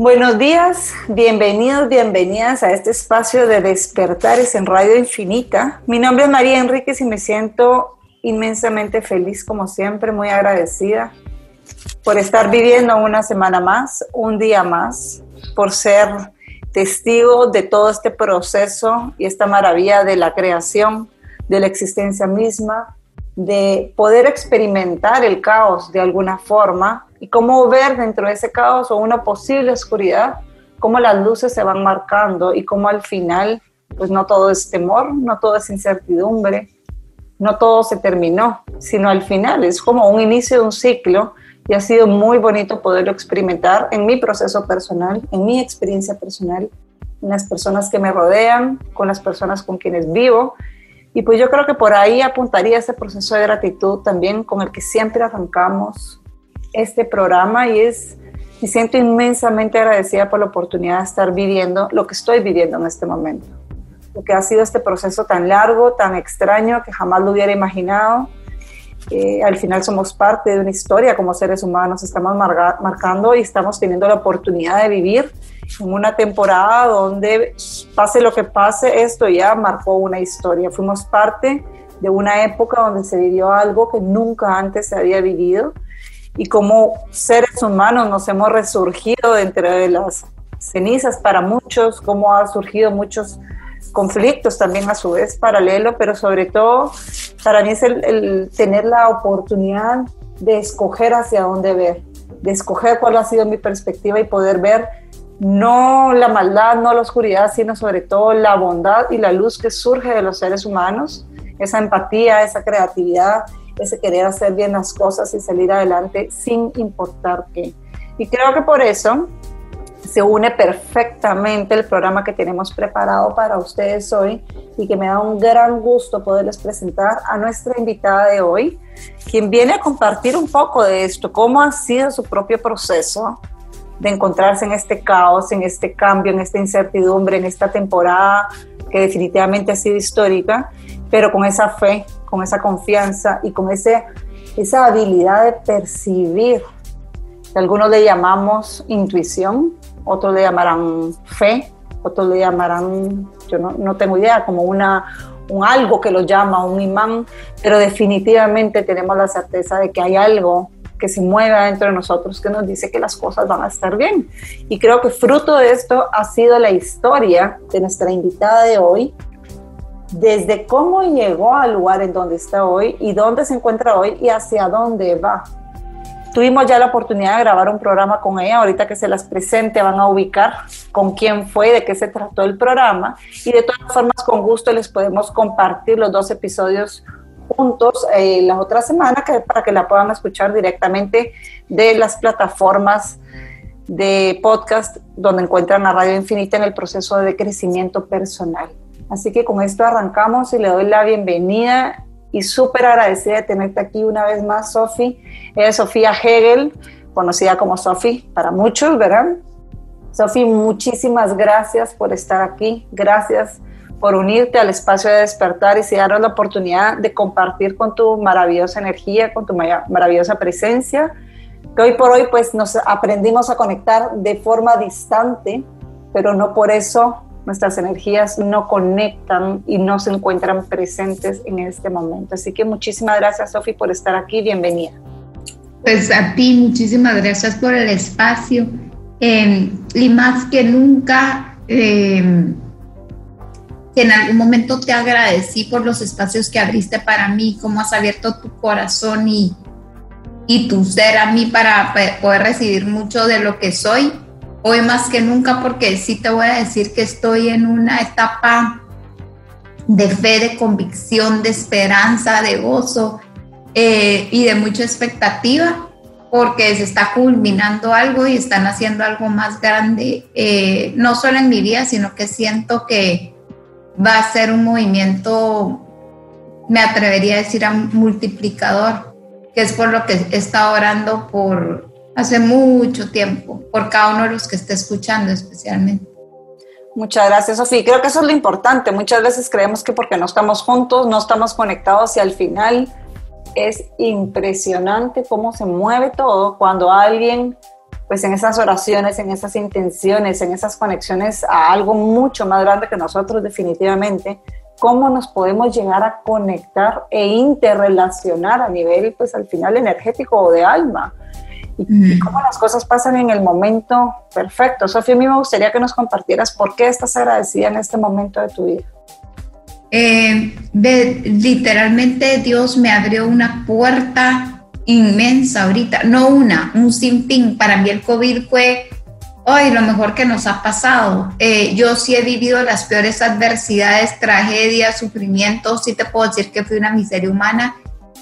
Buenos días, bienvenidos, bienvenidas a este espacio de Despertares en Radio Infinita. Mi nombre es María Enríquez y me siento inmensamente feliz, como siempre, muy agradecida por estar viviendo una semana más, un día más, por ser testigo de todo este proceso y esta maravilla de la creación, de la existencia misma, de poder experimentar el caos de alguna forma y cómo ver dentro de ese caos o una posible oscuridad, cómo las luces se van marcando y cómo al final, pues no todo es temor, no todo es incertidumbre, no todo se terminó, sino al final es como un inicio de un ciclo y ha sido muy bonito poderlo experimentar en mi proceso personal, en mi experiencia personal, en las personas que me rodean, con las personas con quienes vivo. Y pues yo creo que por ahí apuntaría ese proceso de gratitud también con el que siempre arrancamos este programa y es, me siento inmensamente agradecida por la oportunidad de estar viviendo lo que estoy viviendo en este momento. Lo que ha sido este proceso tan largo, tan extraño, que jamás lo hubiera imaginado. Eh, al final somos parte de una historia como seres humanos, estamos marcando y estamos teniendo la oportunidad de vivir una temporada donde pase lo que pase, esto ya marcó una historia. Fuimos parte de una época donde se vivió algo que nunca antes se había vivido y como seres humanos nos hemos resurgido entre las cenizas para muchos, cómo ha surgido muchos conflictos también a su vez paralelo, pero sobre todo para mí es el, tener la oportunidad de escoger hacia dónde ver, de escoger cuál ha sido mi perspectiva y poder ver no la maldad, no la oscuridad, sino sobre todo la bondad y la luz que surge de los seres humanos, esa empatía, esa creatividad, ese querer hacer bien las cosas y salir adelante sin importar qué. Y creo que por eso se une perfectamente el programa que tenemos preparado para ustedes hoy y que me da un gran gusto poderles presentar a nuestra invitada de hoy, quien viene a compartir un poco de esto, cómo ha sido su propio proceso de encontrarse en este caos, en este cambio, en esta incertidumbre, en esta temporada que definitivamente ha sido histórica, pero con esa fe, con esa confianza y con ese, esa habilidad de percibir, que algunos le llamamos intuición, otros le llamarán fe, otros le llamarán, yo no, no tengo idea, como una, un algo que lo llama, un imán, pero definitivamente tenemos la certeza de que hay algo que se mueve dentro de nosotros que nos dice que las cosas van a estar bien. Y creo que fruto de esto ha sido la historia de nuestra invitada de hoy, desde cómo llegó al lugar en donde está hoy y dónde se encuentra hoy y hacia dónde va. Tuvimos ya la oportunidad de grabar un programa con ella, ahorita que se las presente van a ubicar con quién fue, de qué se trató el programa y de todas formas con gusto les podemos compartir los dos episodios juntos eh, la otra semana que, para que la puedan escuchar directamente de las plataformas de podcast donde encuentran a Radio Infinita en el proceso de crecimiento personal. Así que con esto arrancamos y le doy la bienvenida y súper agradecida de tenerte aquí una vez más, Sofi. Ella es Sofía Hegel, conocida como Sofi para muchos, ¿verdad? Sofi, muchísimas gracias por estar aquí. Gracias por unirte al espacio de despertar y si darnos la oportunidad de compartir con tu maravillosa energía, con tu maravillosa presencia, que hoy por hoy pues nos aprendimos a conectar de forma distante, pero no por eso nuestras energías no conectan y no se encuentran presentes en este momento. Así que muchísimas gracias, Sofi, por estar aquí. Bienvenida. Pues a ti, muchísimas gracias por el espacio. Em, y más que nunca, em, que en algún momento te agradecí por los espacios que abriste para mí, cómo has abierto tu corazón y, y tu ser a mí para poder recibir mucho de lo que soy. Hoy más que nunca porque sí te voy a decir que estoy en una etapa de fe, de convicción, de esperanza, de gozo eh, y de mucha expectativa porque se está culminando algo y están haciendo algo más grande, eh, no solo en mi vida, sino que siento que, va a ser un movimiento, me atrevería a decir, a multiplicador, que es por lo que he estado orando por hace mucho tiempo, por cada uno de los que esté escuchando especialmente. Muchas gracias, Sofía. Creo que eso es lo importante. Muchas veces creemos que porque no estamos juntos, no estamos conectados y al final es impresionante cómo se mueve todo cuando alguien, pues en esas oraciones, en esas intenciones, en esas conexiones a algo mucho más grande que nosotros definitivamente, cómo nos podemos llegar a conectar e interrelacionar a nivel, pues al final energético o de alma. Y, cómo las cosas pasan en el momento perfecto. Sofía, a mí me gustaría que nos compartieras por qué estás agradecida en este momento de tu vida. Eh, literalmente Dios me abrió una puerta inmensa ahorita, no una, un sinfín. Para mí el COVID fue hoy lo mejor que nos ha pasado. Eh, yo sí he vivido las peores adversidades, tragedias, sufrimientos, sí te puedo decir que fui una miseria humana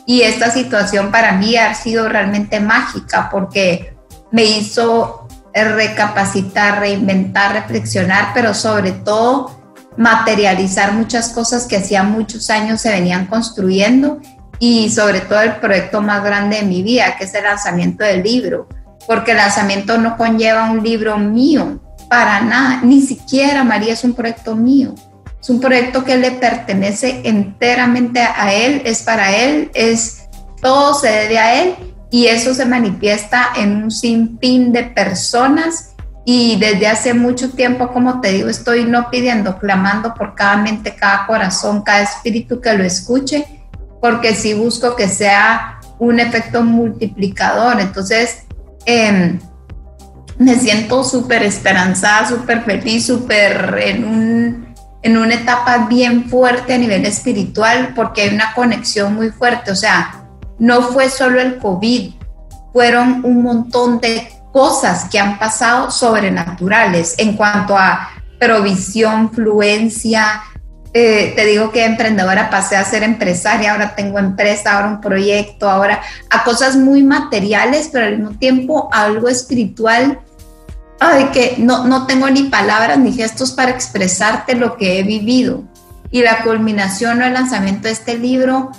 y esta situación para mí ha sido realmente mágica porque me hizo recapacitar, reinventar, reflexionar, pero sobre todo materializar muchas cosas que hacía muchos años se venían construyendo y sobre todo el proyecto más grande de mi vida, que es el lanzamiento del libro, porque el lanzamiento no conlleva un libro mío, para nada, ni siquiera María es un proyecto mío, es un proyecto que le pertenece enteramente a él, es para él, es todo se debe a él y eso se manifiesta en un sinfín de personas y desde hace mucho tiempo, como te digo, estoy no pidiendo, clamando por cada mente, cada corazón, cada espíritu que lo escuche, porque sí busco que sea un efecto multiplicador. Entonces, em, me siento súper esperanzada, súper feliz, súper en, un, en una etapa bien fuerte a nivel espiritual, porque hay una conexión muy fuerte. O sea, no fue solo el COVID, fueron un montón de cosas que han pasado sobrenaturales en cuanto a provisión, fluencia. Eh, te digo que emprendedora pasé a ser empresaria, ahora tengo empresa, ahora un proyecto, ahora a cosas muy materiales, pero al mismo tiempo algo espiritual. Ay, que no, no tengo ni palabras ni gestos para expresarte lo que he vivido. Y la culminación o el lanzamiento de este libro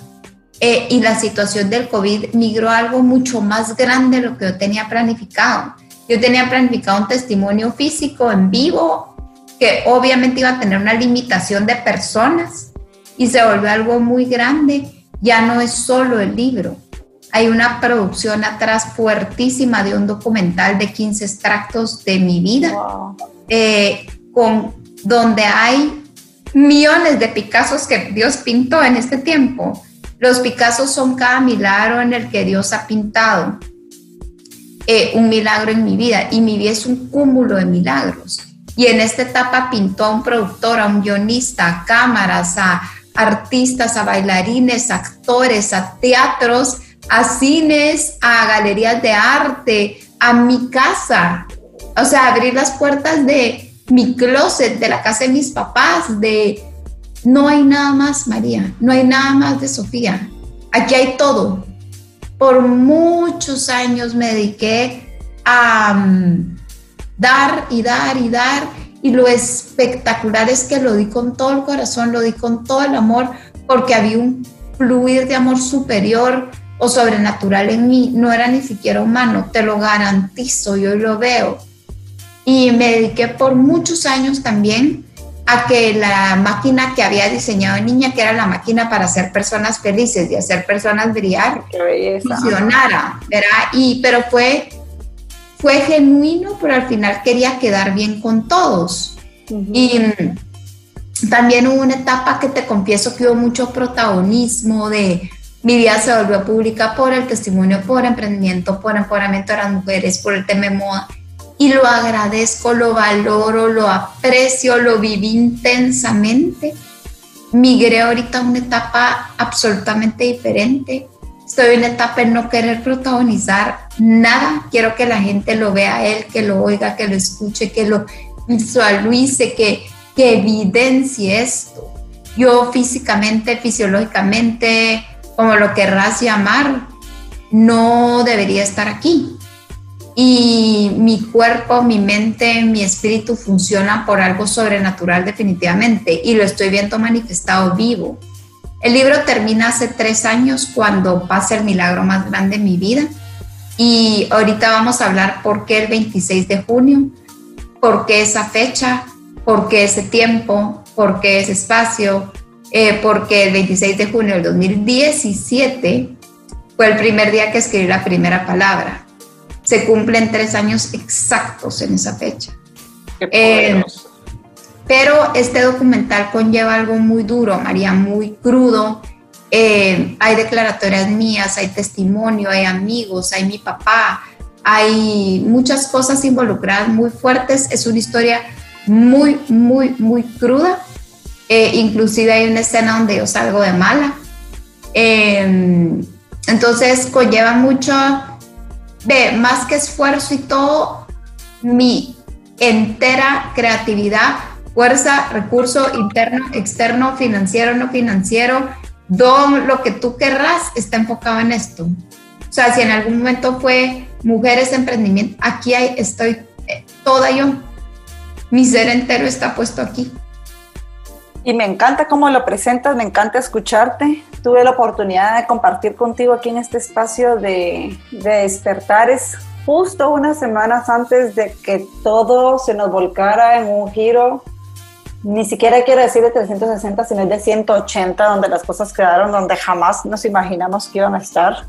eh, y la situación del COVID migró a algo mucho más grande de lo que yo tenía planificado. Yo tenía planificado un testimonio físico en vivo que obviamente iba a tener una limitación de personas y se volvió algo muy grande. Ya no es solo el libro, hay una producción atrás fuertísima de un documental de 15 extractos de mi vida, eh, con, donde hay millones de Picassos que Dios pintó en este tiempo los Picassos son cada milagro en el que Dios ha pintado. Eh, un milagro en mi vida y mi vida es un cúmulo de milagros. Y en esta etapa pintó a un productor, a un guionista, a cámaras, a artistas, a bailarines, a actores, a teatros, a cines, a galerías de arte, a mi casa. O sea, abrir las puertas de mi closet, de la casa de mis papás, de no hay nada más, María, no hay nada más de Sofía. Aquí hay todo. Por muchos años me dediqué a mm, dar y dar y dar y lo espectacular es que lo di con todo el corazón, lo di con todo el amor, porque había un fluir de amor superior o sobrenatural en mí, no era ni siquiera humano, te lo garantizo, yo lo veo. Y me dediqué por muchos años también a que la máquina que había diseñado niña, que era la máquina para hacer personas felices y hacer personas brillar, funcionara, ¿verdad? Y, pero fue, fue genuino, pero al final quería quedar bien con todos. Y mm, también hubo una etapa que te confieso que hubo mucho protagonismo de mi vida se volvió pública por el testimonio, por emprendimiento, por empoderamiento de las mujeres, por el tema de moda y lo agradezco, lo valoro, lo aprecio, lo viví intensamente. Migré ahorita a una etapa absolutamente diferente. Estoy en etapa de no querer protagonizar nada. Quiero que la gente lo vea a él, que lo oiga, que lo escuche, que lo visualice, que, que evidencie esto. Yo físicamente, fisiológicamente, como lo querrás llamar, no debería estar aquí y mi cuerpo, mi mente, mi espíritu funcionan por algo sobrenatural definitivamente y lo estoy viendo manifestado vivo. El libro termina hace tres años cuando pasa el milagro más grande en mi vida. Y ahorita vamos a hablar por qué el 26 de junio, por qué esa fecha, por qué ese tiempo, por qué ese espacio, eh, porque el 26 de junio del 2017 fue el primer día que escribí la primera palabra. Se cumplen tres años exactos en esa fecha. Eh, pero este documental conlleva algo muy duro, María, muy crudo. Eh, hay declaratorias mías, hay testimonio, hay amigos, hay mi papá, hay muchas cosas involucradas muy fuertes. Es una historia muy, muy, muy cruda. Eh, inclusive hay una escena donde yo salgo de mala. entonces conlleva mucho ve, más que esfuerzo y todo, mi entera creatividad, fuerza, recurso interno, externo, financiero, no financiero, todo lo que tú querrás está enfocado en esto. O sea, si en algún momento fue mujeres emprendimiento, aquí estoy eh, toda yo. Mi ser entero está puesto aquí. Y me encanta cómo lo presentas, me encanta escucharte. Tuve la oportunidad de compartir contigo aquí en este espacio de, de despertares justo unas semanas antes de que todo se nos volcara en un giro, ni siquiera quiero decir de 360, sino de 180, donde las cosas quedaron donde jamás nos imaginamos que iban a estar,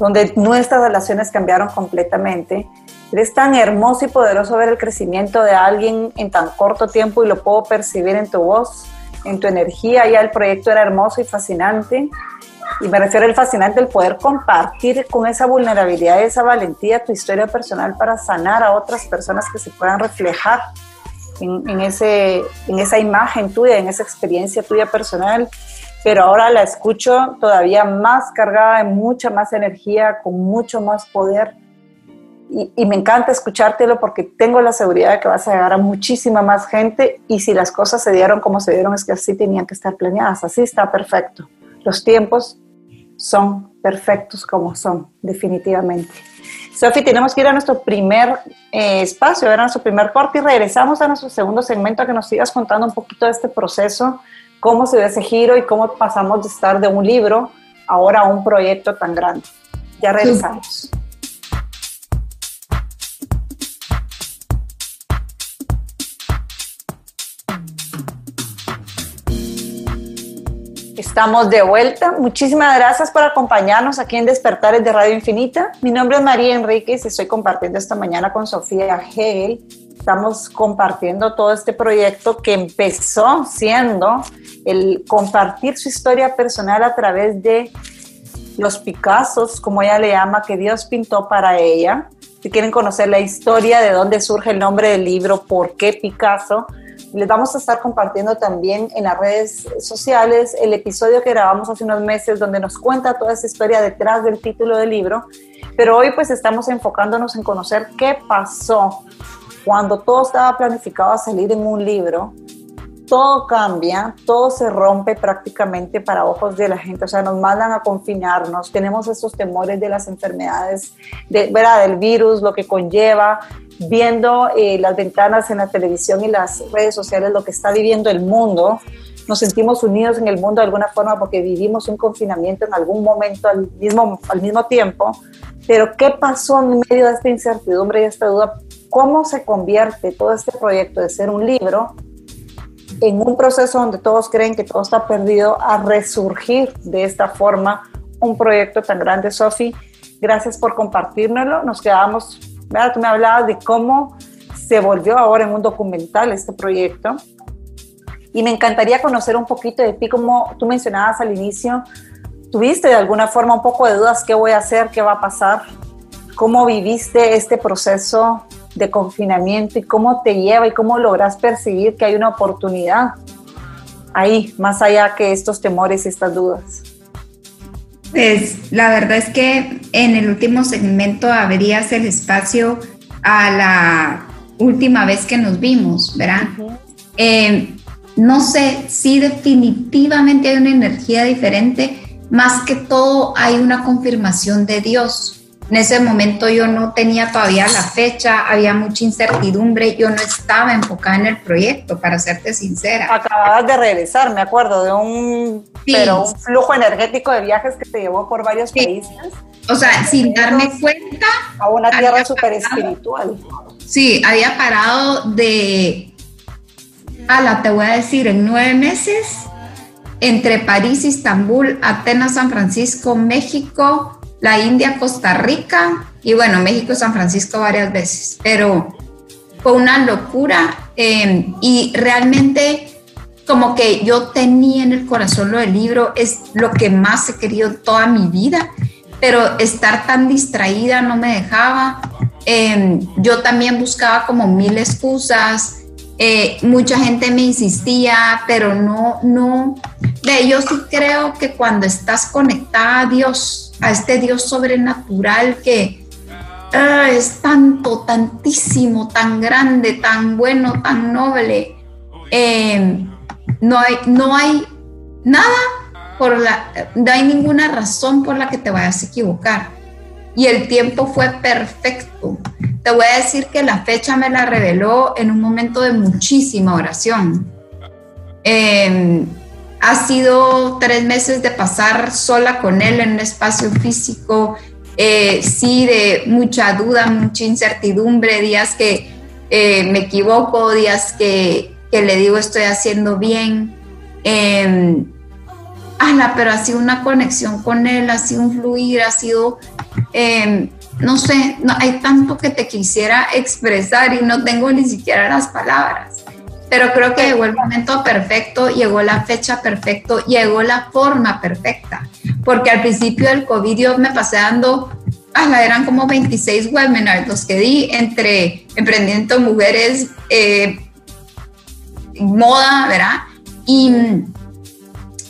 donde nuestras relaciones cambiaron completamente es tan hermoso y poderoso ver el crecimiento de alguien en tan corto tiempo y lo puedo percibir en tu voz, en tu energía. Ya el proyecto era hermoso y fascinante. Y me refiero al fascinante el poder compartir con esa vulnerabilidad y esa valentía tu historia personal para sanar a otras personas que se puedan reflejar en, ese, en esa imagen tuya, en esa experiencia tuya personal. Pero ahora la escucho todavía más cargada de mucha más energía, con mucho más poder y, me encanta escuchártelo porque tengo la seguridad de que vas a llegar a muchísima más gente y si las cosas se dieron como se dieron es que así tenían que estar planeadas, así está perfecto. Los tiempos son perfectos como son, definitivamente. Sofi, tenemos que ir a nuestro primer eh, espacio, a nuestro primer corte y regresamos a nuestro segundo segmento a que nos sigas contando un poquito de este proceso, cómo se dio ese giro y cómo pasamos de estar de un libro ahora a un proyecto tan grande. Ya regresamos. Estamos de vuelta. Muchísimas gracias por acompañarnos aquí en Despertares de Radio Infinita. Mi nombre es María Enríquez y estoy compartiendo esta mañana con Sofía Hegel. Estamos compartiendo todo este proyecto que empezó siendo el compartir su historia personal a través de los Picassos, como ella le llama, que Dios pintó para ella. Si quieren conocer la historia de dónde surge el nombre del libro, por qué Picasso, les vamos a estar compartiendo también en las redes sociales el episodio que grabamos hace unos meses donde nos cuenta toda esa historia detrás del título del libro. Pero hoy pues estamos enfocándonos en conocer qué pasó cuando todo estaba planificado a salir en un libro. Todo cambia, todo se rompe prácticamente para ojos de la gente, o sea, nos mandan a confinarnos, tenemos esos temores de las enfermedades, de, ¿verdad? del virus, lo que conlleva, viendo eh, las ventanas en la televisión y las redes sociales, lo que está viviendo el mundo. Nos sentimos unidos en el mundo de alguna forma porque vivimos un confinamiento en algún momento al mismo, al mismo tiempo. Pero ¿qué pasó en medio de esta incertidumbre y esta duda? ¿Cómo se convierte todo este proyecto de ser un libro en un proceso donde todos creen que todo está perdido a resurgir de esta forma un proyecto tan grande, Sofi? Gracias por compartírnoslo. Nos quedamos Tú me hablabas de cómo se volvió ahora en un documental este proyecto. Y me encantaría conocer un poquito de ti, como tú mencionabas al inicio, ¿tuviste de alguna forma un poco de dudas qué voy a hacer, qué va a pasar? ¿Cómo viviste este proceso de confinamiento y cómo te lleva y cómo logras percibir que hay una oportunidad ahí, más allá que estos temores y estas dudas? Pues la verdad es que en el último segmento abrías el espacio a la última vez que nos vimos, ¿verdad? Eh, no sé si definitivamente hay una energía diferente, más que todo hay una confirmación de Dios. En ese momento yo no tenía todavía la fecha, había mucha incertidumbre, yo no estaba enfocada en el proyecto, para serte sincera. Acababas de regresar, me acuerdo, de un, pero un flujo energético de viajes que te llevó por varios países. O sea, sin darme cuenta. A una tierra súper espiritual. Sí, había parado de, ala, te voy a decir, en nueve meses, entre París, Estambul, Atenas, San Francisco, México, la India, Costa Rica y bueno, México San Francisco varias veces, pero fue una locura em, y realmente como que yo tenía en el corazón lo del libro, es lo que más he querido toda mi vida, pero estar tan distraída no me dejaba. Em, yo también buscaba como mil excusas, eh, mucha gente me insistía, pero no, no, yo sí creo que cuando estás conectada a Dios, a este Dios sobrenatural que ah, es tanto, tantísimo, tan grande, tan bueno, tan noble. Em, no, hay, no hay nada por la, no hay ninguna razón por la que te vayas a equivocar. Y el tiempo fue perfecto. Te voy a decir que la fecha me la reveló en un momento de muchísima oración. Eh, ha sido tres meses de pasar sola con él en un espacio físico, eh, sí, de mucha duda, mucha incertidumbre, días que eh, me equivoco, días que, le digo estoy haciendo bien. Eh, pero ha sido una conexión con él, ha sido un fluir, ha sido, em, no sé, no, hay tanto que te quisiera expresar y no tengo ni siquiera las palabras pero creo que llegó el momento perfecto, llegó la fecha perfecta, llegó la forma perfecta, porque al principio del COVID yo me pasé dando, ah, eran como 26 webinars los que di entre emprendimiento, mujeres, eh, moda, ¿verdad? Y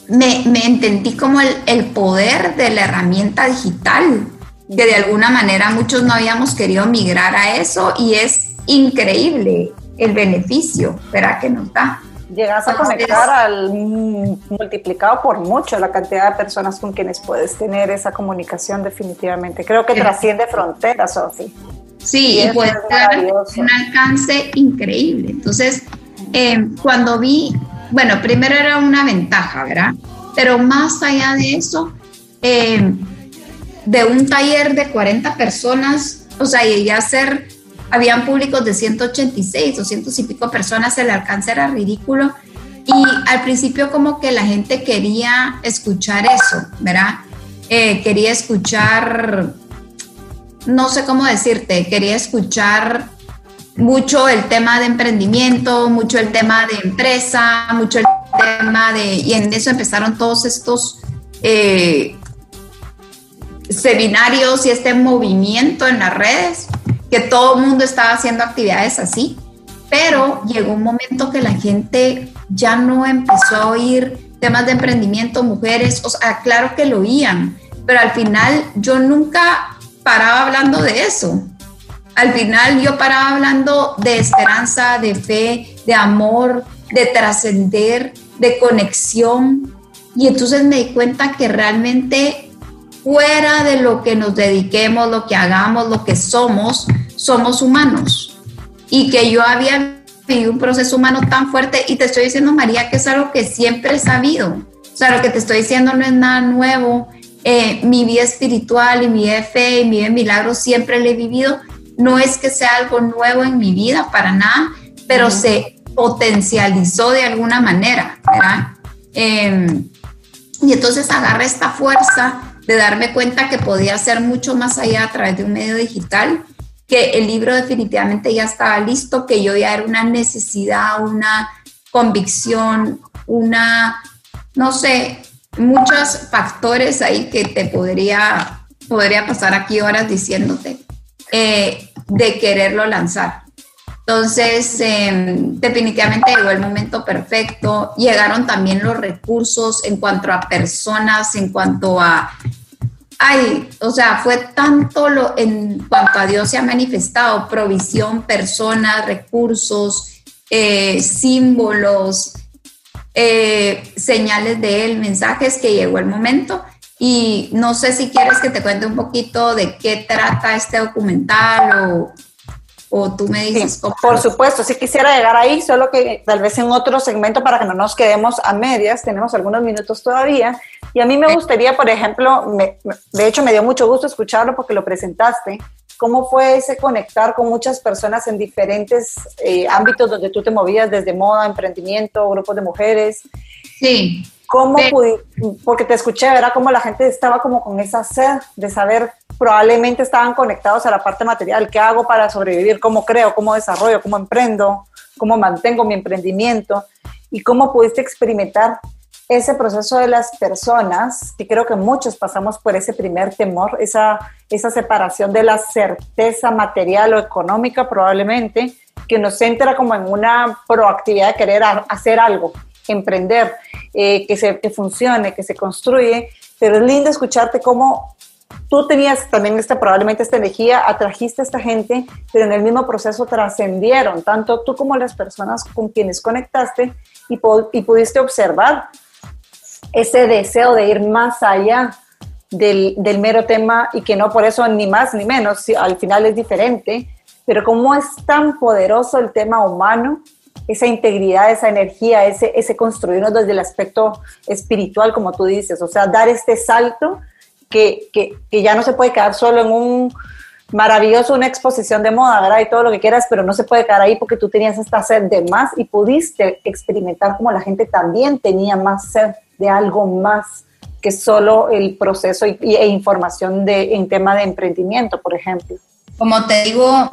me, me entendí como el, el poder de la herramienta digital, que de alguna manera muchos no habíamos querido migrar a eso y es increíble el beneficio, ¿verdad? Que nos da. Llegas a conectar al multiplicado por mucho la cantidad de personas con quienes puedes tener esa comunicación definitivamente. Creo que trasciende fronteras, Sofi. Sí, y, puede dar un alcance increíble. Entonces, eh, cuando vi, bueno, primero era una ventaja, ¿verdad? Pero más allá de eso, eh, de un taller de 40 personas, o sea, llegué a ser habían públicos de 186, 200 y pico personas, el alcance era ridículo. Y al principio como que la gente quería escuchar eso, ¿verdad? Eh, quería escuchar, no sé cómo decirte, quería escuchar mucho el tema de emprendimiento, mucho el tema de empresa, mucho el tema de... Y en eso empezaron todos estos eh, seminarios y este movimiento en las redes que todo el mundo estaba haciendo actividades así, pero llegó un momento que la gente ya no empezó a oír temas de emprendimiento, mujeres, o sea, claro que lo oían, pero al final yo nunca paraba hablando de eso. Al final yo paraba hablando de esperanza, de fe, de amor, de trascender, de conexión. Y entonces me di cuenta que realmente fuera de lo que nos dediquemos, lo que hagamos, lo que somos, somos humanos. Y que yo había vivido un proceso humano tan fuerte y te estoy diciendo, María, que es algo que siempre he sabido. O sea, lo que te estoy diciendo no es nada nuevo. Eh, mi vida espiritual y mi vida de fe y mi vida de milagros siempre la he vivido. No es que sea algo nuevo en mi vida, para nada, pero se potencializó de alguna manera, ¿verdad? Em, y entonces agarra esta fuerza de darme cuenta que podía hacer mucho más allá a través de un medio digital, que el libro definitivamente ya estaba listo, que yo ya era una necesidad, una convicción, una, no sé, muchos factores ahí que te podría, podría pasar aquí horas diciéndote, eh, de quererlo lanzar. Entonces, em, definitivamente llegó el momento perfecto. Llegaron también los recursos en cuanto a personas, en cuanto a... Ay, o sea, fue tanto lo en cuanto a Dios se ha manifestado, provisión, personas, recursos, eh, símbolos, eh, señales de Él, mensajes que llegó el momento. Y no sé si quieres que te cuente un poquito de qué trata este documental o, o tú me dices Por supuesto, sí quisiera llegar ahí, solo que tal vez en otro segmento para que no nos quedemos a medias, tenemos algunos minutos todavía. Y a mí me gustaría, por ejemplo, de hecho me dio mucho gusto escucharlo porque lo presentaste, cómo fue ese conectar con muchas personas en diferentes eh, ámbitos donde tú te movías, desde moda, emprendimiento, grupos de mujeres. Sí. ¿Cómo porque te escuché, ¿verdad? Cómo la gente estaba como con esa sed de saber, probablemente estaban conectados a la parte material, ¿qué hago para sobrevivir? ¿Cómo creo? ¿Cómo desarrollo? ¿Cómo emprendo? ¿Cómo mantengo mi emprendimiento? ¿Y cómo pudiste experimentar ese proceso de las personas, que creo que muchos pasamos por ese primer temor, esa, esa separación de la certeza material o económica probablemente, que nos entra como en una proactividad de querer hacer algo, emprender, eh, que, se, que funcione, que se construye, pero es lindo escucharte cómo tú tenías también esta, probablemente esta energía, atrajiste a esta gente, pero en el mismo proceso trascendieron, tanto tú como las personas con quienes conectaste y, y pudiste observar ese deseo de ir más allá del, del, mero tema y que no por eso ni más ni menos, al final es diferente, pero cómo es tan poderoso el tema humano esa integridad, esa energía, ese, ese construirnos desde el aspecto espiritual, como tú dices, o sea, dar este salto que, que, que ya no se puede quedar solo en un maravilloso, una exposición de moda, ¿verdad? Y todo lo que quieras, pero no se puede quedar ahí porque tú tenías esta sed de más y pudiste experimentar como la gente también tenía más sed de algo más que solo el proceso y, e información de, en tema de emprendimiento, por ejemplo. Como te digo,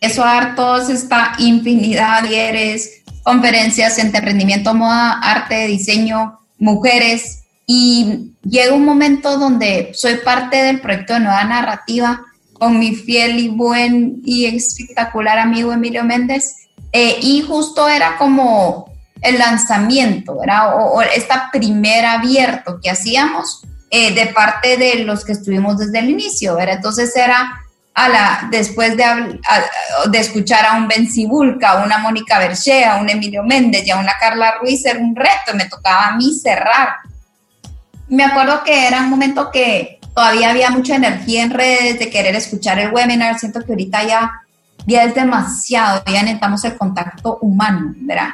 eso hartos esta infinidad de talleres, conferencias emprendimiento, moda, arte, diseño, mujeres. Y llega un momento donde soy parte del proyecto de Nueva Narrativa con mi fiel y buen y espectacular amigo Emilio Méndez. Eh, y justo era como el lanzamiento, ¿verdad? O, esta primera abierto que hacíamos eh, de parte de los que estuvimos desde el inicio, ¿verdad? Entonces era la, después de, de escuchar a un Ben Cibulca, a una Mónica Berchea, a un Emilio Méndez y a una Carla Ruiz, era un reto, me tocaba a mí cerrar. Me acuerdo que era un momento que todavía había mucha energía en redes de querer escuchar el webinar, siento que ahorita ya, ya es demasiado, ya necesitamos el contacto humano, ¿verdad?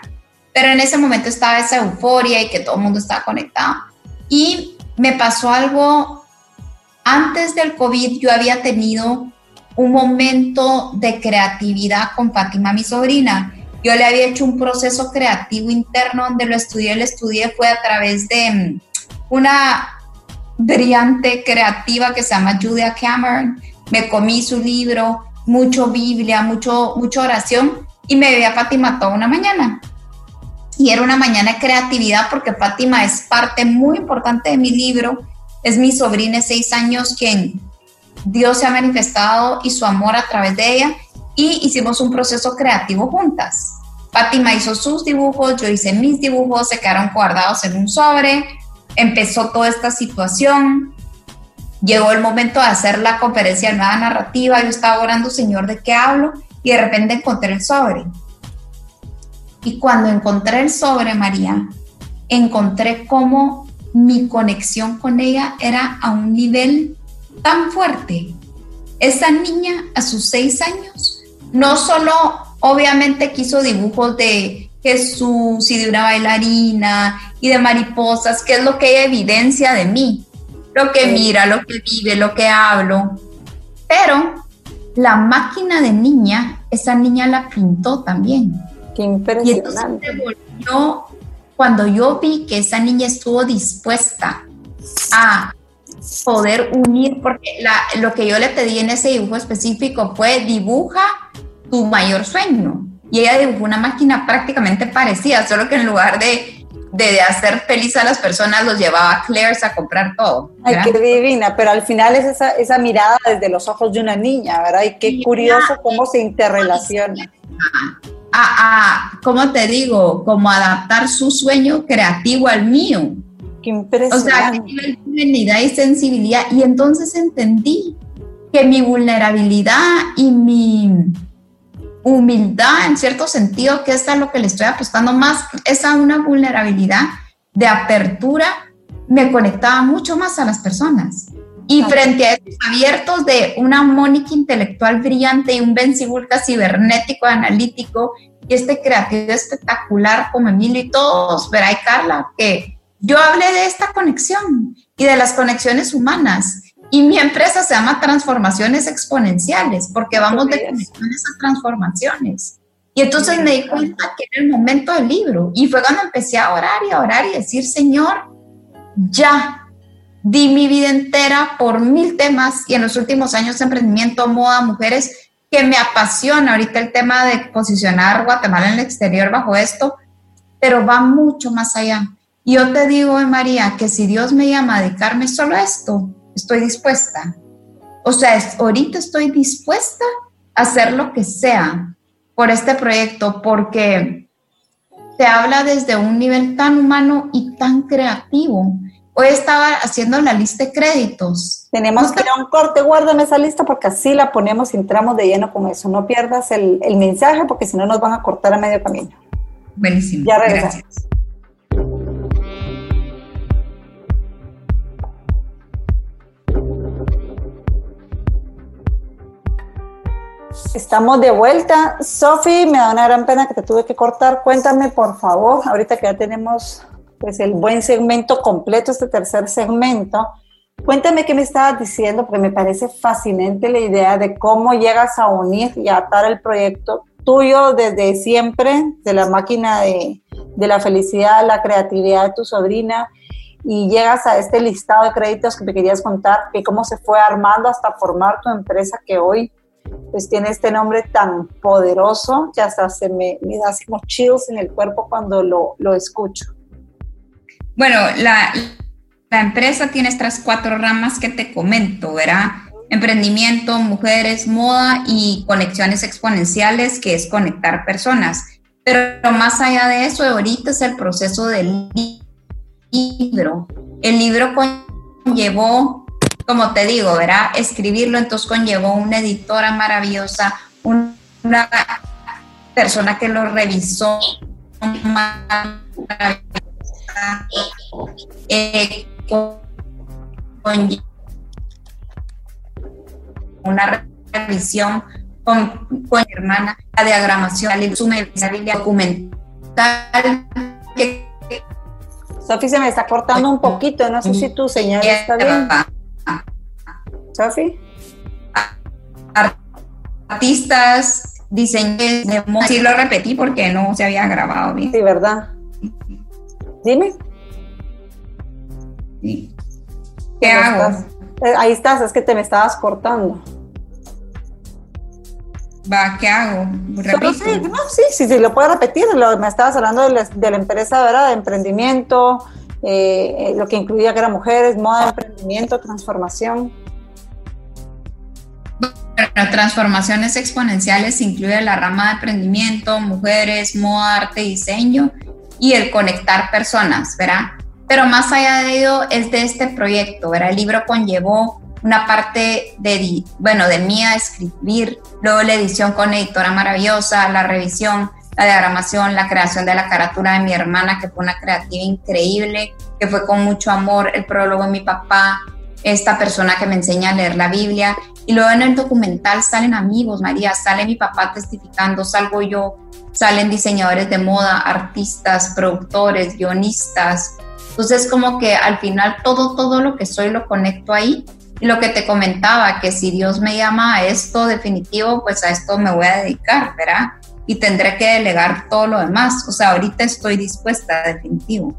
Pero en ese momento estaba esa euforia y que todo el mundo estaba conectado. Y me pasó algo, antes del COVID yo había tenido un momento de creatividad con Fátima, mi sobrina. Yo le había hecho un proceso creativo interno donde lo estudié, lo estudié fue a través de mm, una brillante creativa que se llama Julia Cameron. Me comí su libro, mucho Biblia, mucho, mucha oración y me veía a Fátima toda una mañana. Y era una mañana de creatividad porque Fátima es parte muy importante de mi libro. Es mi sobrina de seis años quien Dios se ha manifestado y su amor a través de ella y hicimos un proceso creativo juntas. Fátima hizo sus dibujos, yo hice mis dibujos, se quedaron guardados en un sobre, empezó toda esta situación, llegó el momento de hacer la conferencia de nueva narrativa, yo estaba orando, Señor, ¿de qué hablo? Y de repente encontré el sobre. Y cuando encontré el sobre, María, encontré cómo mi conexión con ella era a un nivel tan fuerte. Esa niña a sus seis años no solo obviamente quiso dibujos de Jesús y de una bailarina y de mariposas, que es lo que ella evidencia de mí, lo que mira, lo que vive, lo que hablo. Pero la máquina de niña, esa niña la pintó también. Qué impresionante. Y cuando yo vi que esa niña estuvo dispuesta a poder unir, porque lo que yo le pedí en ese dibujo específico fue dibuja tu mayor sueño. Y ella dibujó una máquina prácticamente parecida, solo que en lugar de, de, hacer feliz a las personas, los llevaba a Claire's a comprar todo. Ay, qué divina, pero al final es esa, esa mirada desde los ojos de una niña, ¿verdad? Y qué curioso cómo se interrelaciona. A, a, ¿cómo te digo? Como adaptar su sueño creativo al mío. Qué impresionante. O sea, nivel de dignidad y sensibilidad. Y entonces entendí que mi vulnerabilidad y mi humildad, en cierto sentido, que es a lo que le estoy apostando más, es a una vulnerabilidad de apertura me conectaba mucho más a las personas. Y frente a estos abiertos de una Mónica intelectual brillante y un Ben Sibulka cibernético, analítico, y este creativo espectacular como Emilio y todos, verá y Carla, que yo hablé de esta conexión y de las conexiones humanas. Y mi empresa se llama Transformaciones Exponenciales, porque vamos de conexiones a transformaciones. Y entonces me di cuenta que era el momento del libro. Y fue cuando empecé a orar y a orar y decir, Señor, ya, di mi vida entera por mil temas y en los últimos años emprendimiento, moda, mujeres, que me apasiona ahorita el tema de posicionar Guatemala en el exterior bajo esto, pero va mucho más allá. Y yo te digo, María, que si Dios me llama a dedicarme solo a esto, estoy dispuesta. O sea, ahorita estoy dispuesta a hacer lo que sea por este proyecto, porque te habla desde un nivel tan humano y tan creativo Hoy estaba haciendo la lista de créditos. Tenemos que ir a un corte, guárdame esa lista porque así la ponemos y entramos de lleno con eso. No pierdas el, mensaje porque si no nos van a cortar a medio camino. Buenísimo. Ya regresamos. Estamos de vuelta. Sofi, me da una gran pena que te tuve que cortar. Cuéntame, por favor, ahorita que ya tenemos pues el buen segmento completo, este tercer segmento. Cuéntame qué me estabas diciendo, porque me parece fascinante la idea de cómo llegas a unir y atar el proyecto tuyo desde siempre, de la máquina de, de la felicidad, la creatividad de tu sobrina, y llegas a este listado de créditos que me querías contar, que cómo se fue armando hasta formar tu empresa que hoy pues tiene este nombre tan poderoso que hasta se me, me da como chills en el cuerpo cuando lo, lo escucho. Bueno, la, empresa tiene estas cuatro ramas que te comento, ¿verdad? Emprendimiento, mujeres, moda y conexiones exponenciales, que es conectar personas. Pero más allá de eso, ahorita es el proceso del libro. El libro conllevó, como te digo, ¿verdad? Escribirlo, entonces conllevó una editora maravillosa, una persona que lo revisó eh, con, una revisión con, con mi hermana, la diagramación, la biblia documental. Sofi se me está cortando un poquito, no sé si tu señal está bien. Sofi. Artistas, diseñadores, sí lo repetí porque no se había grabado bien. Sí, ¿verdad? Dime. ¿Qué hago? Eh, ahí estás, es que te me estabas cortando. Va, ¿qué hago? Sí, no, sí, sí, sí, lo puedo repetir. Lo, me estabas hablando de la, empresa ¿verdad? de emprendimiento, eh, lo que incluía que eran mujeres, moda, emprendimiento, transformación. Bueno, transformaciones exponenciales incluye la rama de emprendimiento, mujeres, moda, arte, diseño y el conectar personas, ¿verdad? Pero más allá de ello, es de este proyecto, ¿verdad? El libro conllevó una parte de, bueno, de mí a escribir, luego la edición con editora maravillosa, la revisión, la diagramación, la creación de la caratura de mi hermana, que fue una creativa increíble, que fue con mucho amor, el prólogo de mi papá, esta persona que me enseña a leer la Biblia. Y luego en el documental salen amigos, María, sale mi papá testificando, salgo yo, salen diseñadores de moda, artistas, productores, guionistas. Entonces como que al final todo, todo lo que soy lo conecto ahí. Y lo que te comentaba, que si Dios me llama a esto definitivo, pues a esto me voy a dedicar, ¿verdad? Y tendré que delegar todo lo demás. O sea, ahorita estoy dispuesta, definitivo.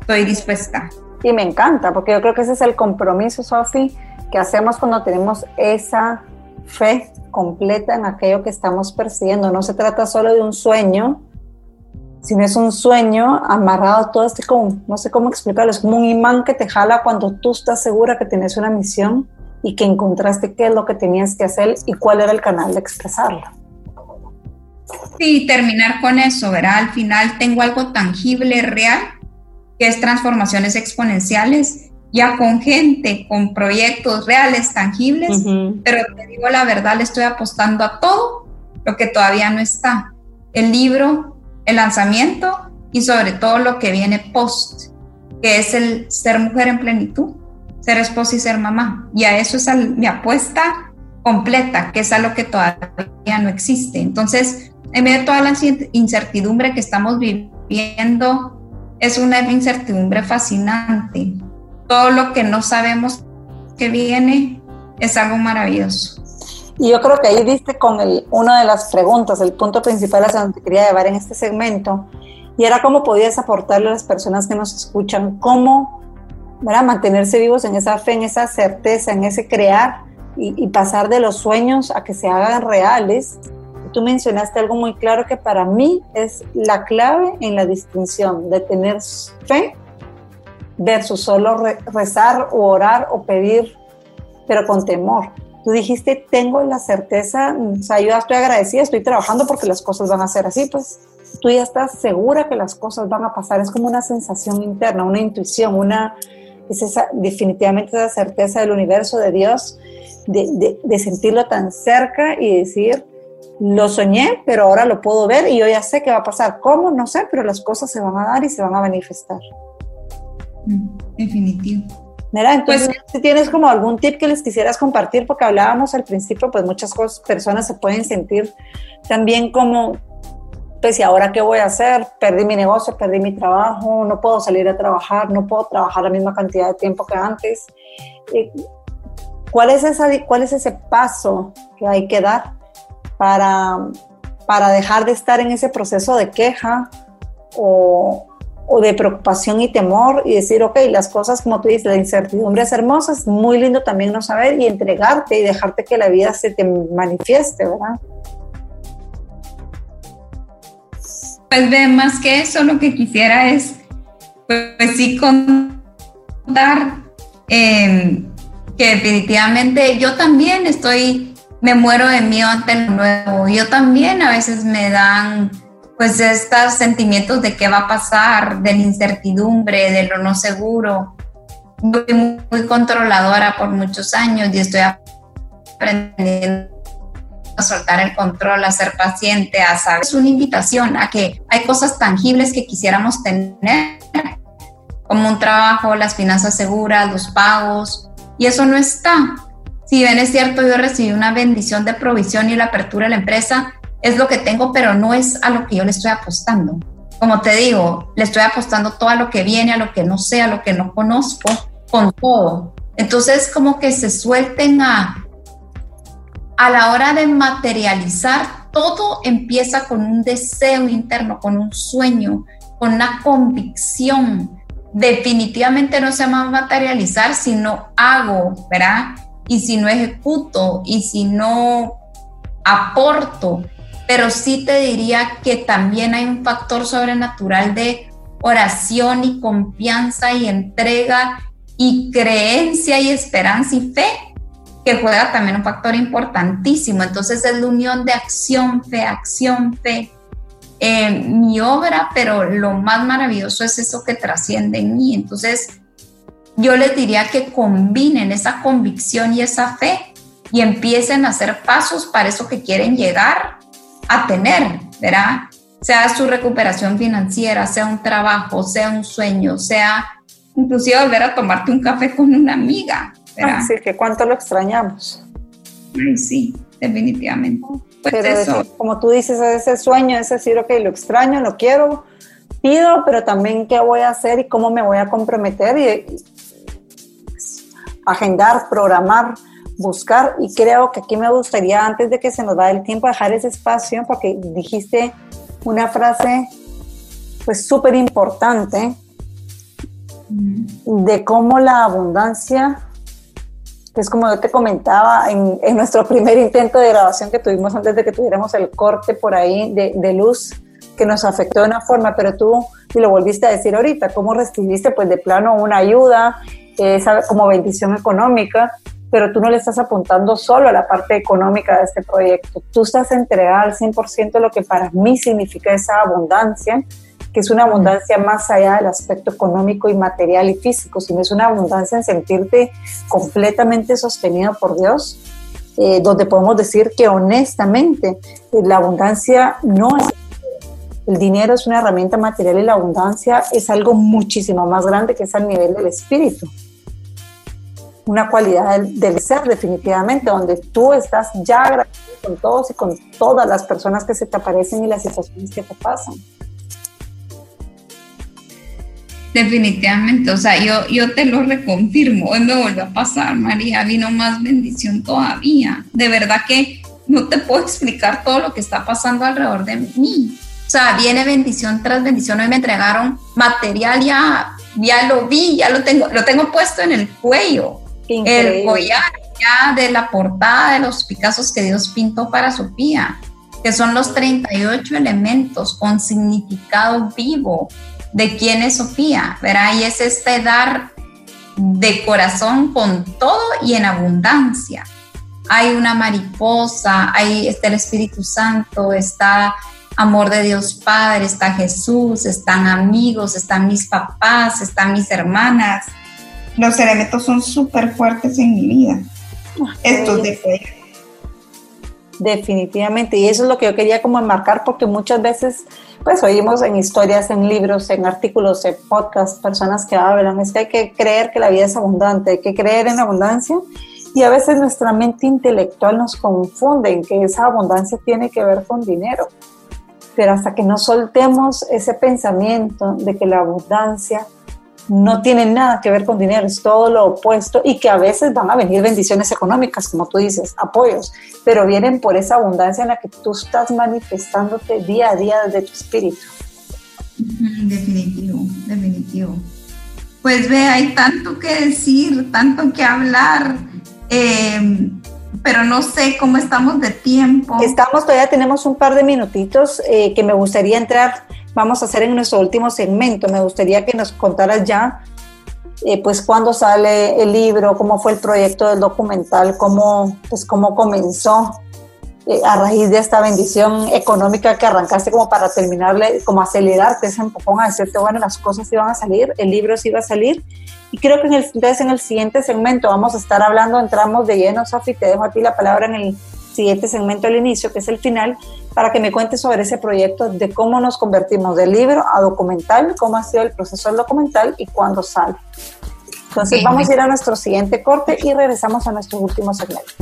Estoy dispuesta. Y me encanta, porque yo creo que ese es el compromiso, Sofi, que hacemos cuando tenemos esa fe completa en aquello que estamos persiguiendo. No se trata solo de un sueño, sino es un sueño amarrado todo este, como, no sé cómo explicarlo, es como un imán que te jala cuando tú estás segura que tienes una misión y que encontraste qué es lo que tenías que hacer y cuál era el canal de expresarlo. Sí, terminar con eso, ¿verdad? Al final tengo algo tangible, real, que es transformaciones exponenciales ya con gente, con proyectos reales, tangibles, pero te digo la verdad, le estoy apostando a todo lo que todavía no está. El libro, el lanzamiento y sobre todo lo que viene post. que es el ser mujer en plenitud, ser esposa y ser mamá. Y a eso es mi apuesta completa, que es algo que todavía no existe. Entonces, en medio de toda la incertidumbre que estamos viviendo, es una incertidumbre fascinante. Todo lo que no sabemos que viene es algo maravilloso. Y yo creo que ahí viste con el, una de las preguntas, el punto principal a donde quería llevar en este segmento, y era cómo podías aportarle a las personas que nos escuchan, cómo mantenerse vivos en esa fe, en esa certeza, en ese crear y pasar de los sueños a que se hagan reales. Tú mencionaste algo muy claro que para mí es la clave en la distinción de tener fe versus solo rezar o orar o pedir, pero con temor. Tú dijiste, tengo la certeza, o sea, yo estoy agradecida, estoy trabajando porque las cosas van a ser así, pues tú ya estás segura que las cosas van a pasar, es como una sensación interna, una intuición, una, es esa, definitivamente esa certeza del universo, de Dios, de, de, sentirlo tan cerca y decir, lo soñé, pero ahora lo puedo ver y yo ya sé qué va a pasar. ¿Cómo? No sé, pero las cosas se van a dar y se van a manifestar. Mm, definitivo. Mira, entonces, pues, si tienes como algún tip que les quisieras compartir, porque hablábamos al principio, pues muchas cosas, personas se pueden sentir también como pues, ¿y ahora qué voy a hacer? Perdí mi negocio, perdí mi trabajo, no puedo salir a trabajar, no puedo trabajar la misma cantidad de tiempo que antes. Eh, ¿Cuál es, esa, cuál es ese paso que hay que dar para, para dejar de estar en ese proceso de queja o, o de preocupación y temor y decir, ok, las cosas, como tú dices, la incertidumbre es hermosa, es muy lindo también no saber y entregarte y dejarte que la vida se te manifieste, ¿verdad? Pues de más que eso, lo que quisiera es, pues, sí, contar em, que definitivamente yo también estoy, me muero de miedo ante lo nuevo. Yo también a veces me dan, pues, estos sentimientos de qué va a pasar, de la incertidumbre, de lo no seguro. Fui muy controladora por muchos años y estoy aprendiendo a soltar el control, a ser paciente, a saber. Es una invitación a que hay cosas tangibles que quisiéramos tener, como un trabajo, las finanzas seguras, los pagos, y eso no está. Si bien es cierto, yo recibí una bendición de provisión y la apertura de la empresa, es lo que tengo, pero no es a lo que yo le estoy apostando. Como te digo, le estoy apostando todo a lo que viene, a lo que no sé, a lo que no conozco, con todo. Entonces, como que se suelten a, a la hora de materializar, todo empieza con un deseo interno, con un sueño, con una convicción. Definitivamente no se va a materializar si no hago, ¿verdad? Y si no ejecuto y si no aporto. Pero sí te diría que también hay un factor sobrenatural de oración y confianza y entrega y creencia y esperanza y fe que juega también un factor importantísimo. Entonces es la unión de acción, fe, acción, fe. mi obra, pero lo más maravilloso es eso que trasciende en mí. Entonces yo les diría que combinen esa convicción y esa fe y empiecen a hacer pasos para eso que quieren llegar a tener, ¿verdad? Sea su recuperación financiera, sea un trabajo, sea un sueño, sea inclusive volver a tomarte un café con una amiga, Así que cuánto lo extrañamos. sí, definitivamente. Pues pero como tú dices, ese sueño es decir, ok, lo extraño, lo quiero, pido, pero también qué voy a hacer y cómo me voy a comprometer y, agendar, programar, buscar. Y creo que aquí me gustaría, antes de que se nos vaya el tiempo, dejar ese espacio, porque dijiste una frase pues súper importante de cómo la abundancia es como yo te comentaba en, nuestro primer intento de grabación que tuvimos antes de que tuviéramos el corte por ahí de, luz que nos afectó de una forma, pero tú, y lo volviste a decir ahorita, cómo recibiste pues de plano una ayuda, esa como bendición económica, pero tú no le estás apuntando solo a la parte económica de este proyecto, tú estás entregada al 100% lo que para mí significa esa abundancia, que es una abundancia más allá del aspecto económico y material y físico, sino es una abundancia en sentirte completamente sostenido por Dios, eh, donde podemos decir que honestamente eh, la abundancia no es El dinero es una herramienta material y la abundancia es algo muchísimo más grande que es al nivel del espíritu. Una cualidad del, ser definitivamente, donde tú estás ya agradecido con todos y con todas las personas que se te aparecen y las situaciones que te pasan. Definitivamente, o sea, yo, yo te lo reconfirmo, hoy me vuelve a pasar, María, vino más bendición todavía. De verdad que no te puedo explicar todo lo que está pasando alrededor de mí. O sea, viene bendición tras bendición. Hoy me entregaron material, ya, ya lo vi, ya lo tengo, lo tengo puesto en el cuello. El collar ya de la portada de los Picassos que Dios pintó para Sofía, que son los 38 elementos con significado vivo de quién es Sofía, ¿verdad? Y es este dar de corazón con todo y en abundancia hay una mariposa, ahí está el Espíritu Santo, está amor de Dios Padre, está Jesús, están amigos, están mis papás, están mis hermanas. Los elementos son súper fuertes en mi vida. Estos de Definitivamente, y eso es lo que yo quería como enmarcar porque muchas veces pues oímos en historias, en libros, en artículos, en podcasts, personas que hablan, es que hay que creer que la vida es abundante, hay que creer en abundancia y a veces nuestra mente intelectual nos confunde en que esa abundancia tiene que ver con dinero. Pero hasta que no soltemos ese pensamiento de que la abundancia no tiene nada que ver con dinero, es todo lo opuesto y que a veces van a venir bendiciones económicas, como tú dices, apoyos, pero vienen por esa abundancia en la que tú estás manifestándote día a día desde tu espíritu. Definitivo, definitivo. Pues ve, hay tanto que decir, tanto que hablar eh, pero no sé cómo estamos de tiempo. Estamos, todavía tenemos un par de minutitos eh, que me gustaría entrar, vamos a hacer en nuestro último segmento, me gustaría que nos contaras ya, eh, pues cuándo sale el libro, cómo fue el proyecto del documental, cómo, pues cómo comenzó a raíz de esta bendición económica que arrancaste como para terminarle, como acelerarte ese empujón a decirte, bueno, las cosas iban a salir, el libro sí iba a salir y creo que en el, entonces en el siguiente segmento vamos a estar hablando, entramos de lleno, Sofi, te dejo a ti la palabra en el siguiente segmento al inicio, que es el final, para que me cuentes sobre ese proyecto de cómo nos convertimos del libro a documental, cómo ha sido el proceso del documental y cuándo sale. Entonces vamos a ir a nuestro siguiente corte y regresamos a nuestro último segmento.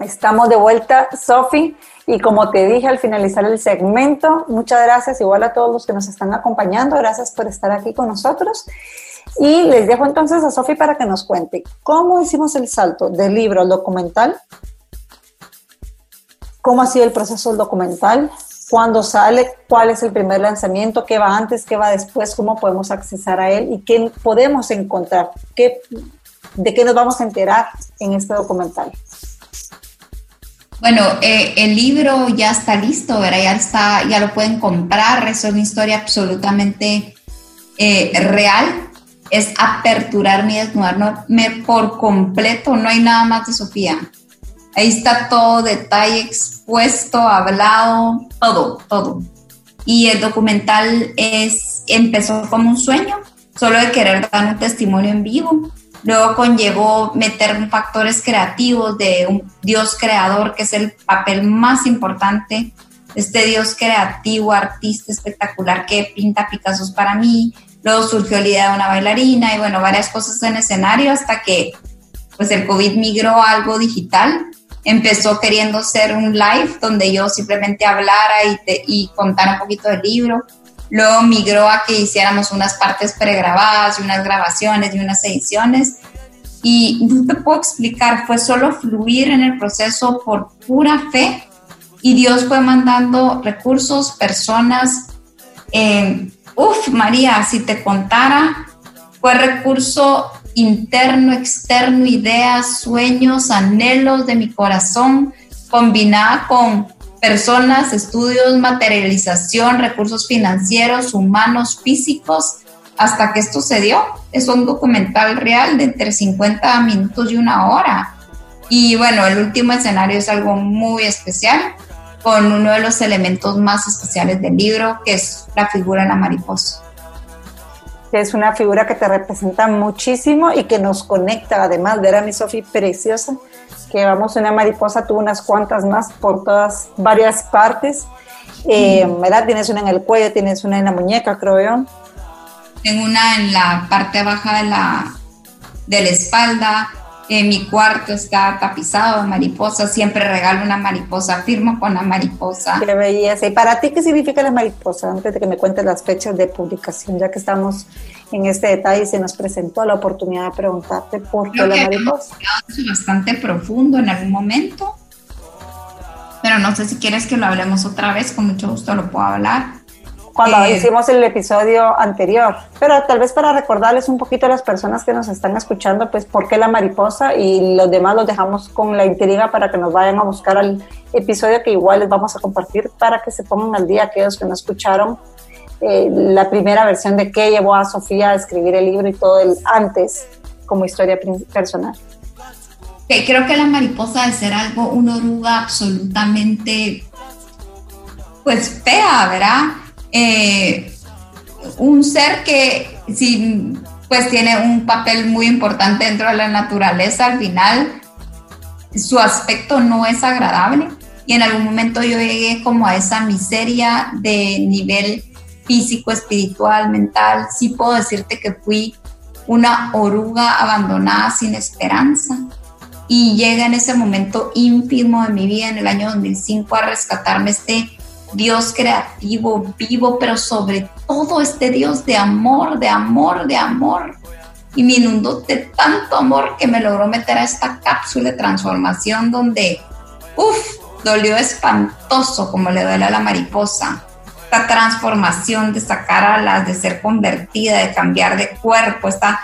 Estamos de vuelta, Sofi, y como te dije al finalizar el segmento, muchas gracias igual a todos los que nos están acompañando, gracias por estar aquí con nosotros. Y les dejo entonces a Sofi para que nos cuente cómo hicimos el salto del libro al documental, cómo ha sido el proceso del documental, cuándo sale, cuál es el primer lanzamiento, qué va antes, qué va después, cómo podemos accesar a él y qué podemos encontrar, qué, de qué nos vamos a enterar en este documental. Bueno, eh, el libro ya está listo, ¿verdad? Ya, está, ya lo pueden comprar, es una historia absolutamente eh, real, es aperturarme y desnudarme por completo, no hay nada más de Sofía. Ahí está todo detalle expuesto, hablado, todo, todo. Y el documental es, empezó como un sueño, solo de querer dar un testimonio en vivo Luego conllevó meter factores creativos de un Dios creador, que es el papel más importante. Este Dios creativo, artista espectacular que pinta Picasso para mí. Luego surgió la idea de una bailarina y bueno, varias cosas en escenario hasta que pues el COVID migró a algo digital. Empezó queriendo ser un live donde yo simplemente hablara y, y contara un poquito del libro Luego migró a que hiciéramos unas partes pregrabadas y unas grabaciones y unas ediciones. Y no te puedo explicar, fue solo fluir en el proceso por pura fe y Dios fue mandando recursos, personas. Eh, uf, María, si te contara, fue recurso interno, externo, ideas, sueños, anhelos de mi corazón, combinada con personas, estudios, materialización, recursos financieros, humanos, físicos, hasta que esto se dio. Es un documental real de entre 50 minutos y una hora. Y bueno, el último escenario es algo muy especial, con uno de los elementos más especiales del libro, que es la figura de la mariposa. es una figura que te representa muchísimo y que nos conecta además, ver a mi Sofi preciosa, que vamos, una mariposa, tuvo unas cuantas más por todas, varias partes, eh, ¿verdad? Tienes una en el cuello, tienes una en la muñeca, creo yo. Tengo una en la parte baja de la, de la espalda, en mi cuarto está tapizado de mariposas, siempre regalo una mariposa, firmo con la mariposa. Qué belleza. ¿Y para ti qué significa la mariposa? Antes de que me cuentes las fechas de publicación, ya que estamos en este detalle y se nos presentó la oportunidad de preguntarte por qué la mariposa. Es bastante profundo en algún momento, pero no sé si quieres que lo hablemos otra vez, con mucho gusto lo puedo hablar cuando eh, hicimos el episodio anterior. Pero tal vez para recordarles un poquito a las personas que nos están escuchando, pues por qué la mariposa y los demás los dejamos con la intriga para que nos vayan a buscar al episodio que igual les vamos a compartir para que se pongan al día aquellos que no escucharon eh, la primera versión de qué llevó a Sofía a escribir el libro y todo el antes como historia personal. creo que la mariposa de ser algo, una oruga absolutamente, pues fea, ¿verdad? Eh, un ser que sí, pues tiene un papel muy importante dentro de la naturaleza, al final su aspecto no es agradable y en algún momento yo llegué como a esa miseria de nivel físico, espiritual, mental. Sí puedo decirte que fui una oruga abandonada sin esperanza y llega en ese momento ínfimo de mi vida en el año 2005 a rescatarme este Dios creativo, vivo, pero sobre todo este Dios de amor, de amor, de amor. Y me inundó de tanto amor que me logró meter a esta cápsula de transformación donde, uff, dolió espantoso como le duele a la mariposa. Esta transformación de sacar alas, de ser convertida, de cambiar de cuerpo, esta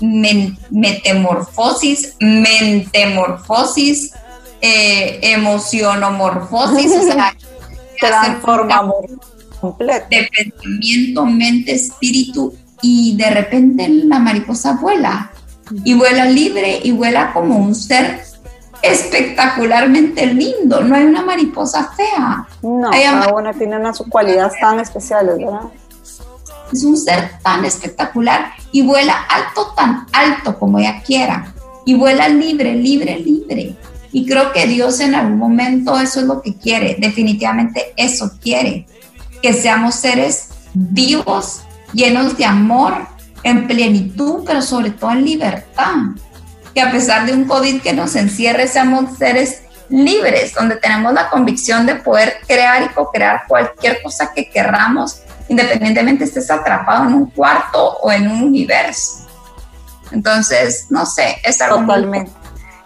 metamorfosis, mentemorfosis, eh, emocionomorfosis, o sea, transforma completo. De pensamiento, mente, espíritu y de repente la mariposa vuela y vuela libre y vuela como un ser espectacularmente lindo. No hay una mariposa fea. No, cada una tiene unas cualidades tan especiales, ¿verdad? Es un ser tan espectacular y vuela alto, tan alto como ella quiera. Y vuela libre, libre, libre. Y creo que Dios en algún momento eso es lo que quiere, definitivamente eso quiere, que seamos seres vivos, llenos de amor, en plenitud, pero sobre todo en libertad. Que a pesar de un COVID que nos encierre, seamos seres libres, donde tenemos la convicción de poder crear y co-crear cualquier cosa que querramos, independientemente estés atrapado en un cuarto o en un universo. Entonces, no sé, es algo Totalmente.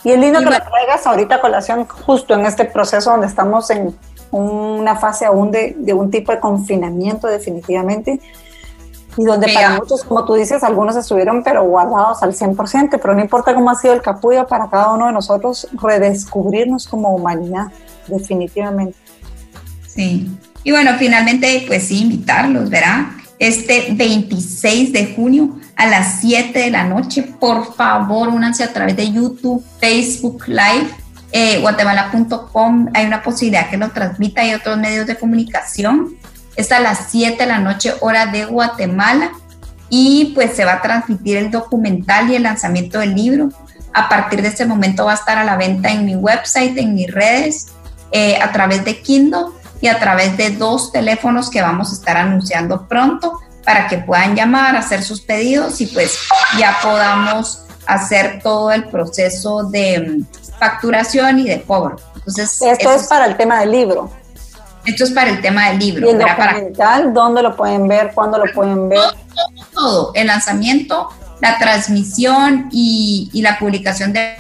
Y es lindo que lo traigas ahorita a colación justo en este proceso donde estamos en una fase aún de, de un tipo de confinamiento definitivamente y donde para muchos, como tú dices, algunos estuvieron pero guardados al 100%, pero no importa cómo ha sido el capullo para cada uno de nosotros, redescubrirnos como humanidad, definitivamente. Sí, y bueno, finalmente, pues sí, invitarlos, ¿verdad? Este 26 de junio a las 7 de la noche. Por favor, únanse a través de YouTube, Facebook Live, eh, guatemala.com. Hay una posibilidad que lo transmita y otros medios de comunicación. Es a las 7 de la noche, hora de Guatemala. Y pues se va a transmitir el documental y el lanzamiento del libro. A partir de ese momento va a estar a la venta en mi website, en mis redes, eh, a través de Kindle y a través de dos teléfonos que vamos a estar anunciando pronto para que puedan llamar, hacer sus pedidos y pues ya podamos hacer todo el proceso de mm, facturación y de cobro. Entonces, esto es para el tema del libro. Esto es para el tema del libro. ¿Y el documental? ¿Dónde lo pueden ver? ¿Cuándo lo pueden ver? Todo, el lanzamiento, la transmisión y, y, la publicación de...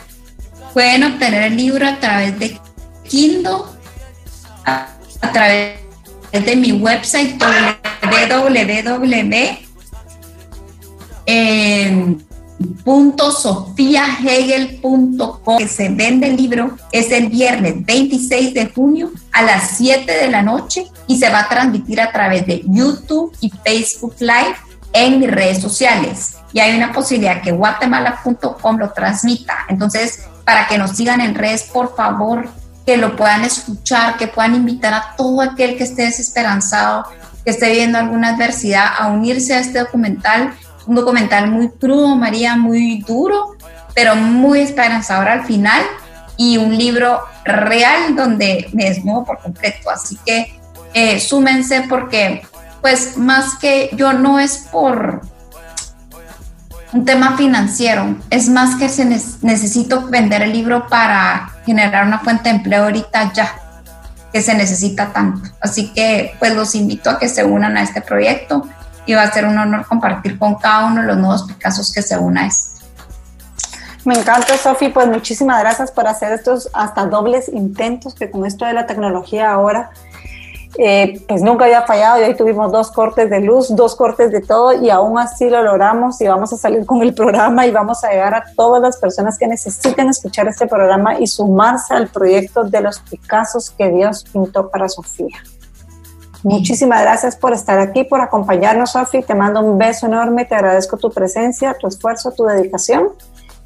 Pueden obtener el libro a través de Kindle, a, a través de mi website www.sofiahegel.com que se vende el libro es el viernes 26 de junio a las 7 de la noche y se va a transmitir a través de YouTube y Facebook Live en mis redes sociales. Y hay una posibilidad que guatemala.com lo transmita. Entonces, para que nos sigan en redes, por favor, que lo puedan escuchar, que puedan invitar a todo aquel que esté desesperanzado, que esté viendo alguna adversidad, a unirse a este documental un documental muy crudo, María, muy duro, pero muy esperanzador al final y un libro real donde me desnudo por completo. Así que eh, súmense porque, pues, más que yo no es por un tema financiero, es más que se necesito vender el libro para generar una fuente de empleo ahorita ya que se necesita tanto. Así que pues los invito a que se unan a este proyecto y va a ser un honor compartir con cada uno los nuevos Picassos que se una a este. Me encanta, Sofi, pues muchísimas gracias por hacer estos hasta dobles intentos que con esto de la tecnología ahora eh, pues nunca había fallado y hoy tuvimos dos cortes de luz, dos cortes de todo y aún así lo logramos y vamos a salir con el programa y vamos a llegar a todas las personas que necesiten escuchar este programa y sumarse al proyecto de los Picassos que Dios pintó para Sofía. Muchísimas gracias por estar aquí, por acompañarnos, Sofi. Te mando un beso enorme, te agradezco tu presencia, tu esfuerzo, tu dedicación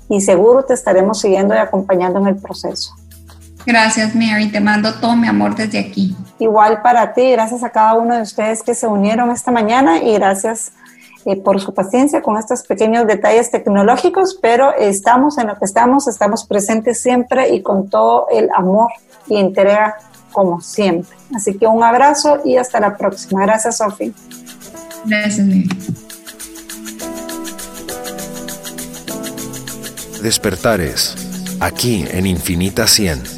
y seguro te estaremos siguiendo y acompañando en el proceso. Gracias, Mary. Te mando todo mi amor desde aquí. Igual para ti, gracias a cada uno de ustedes que se unieron esta mañana y gracias eh, por su paciencia con estos pequeños detalles tecnológicos, pero estamos en lo que estamos, estamos presentes siempre y con todo el amor y entrega como siempre. Así que un abrazo y hasta la próxima. Gracias, Sofi. Gracias, Mary. Despertares, aquí en Infinita 100.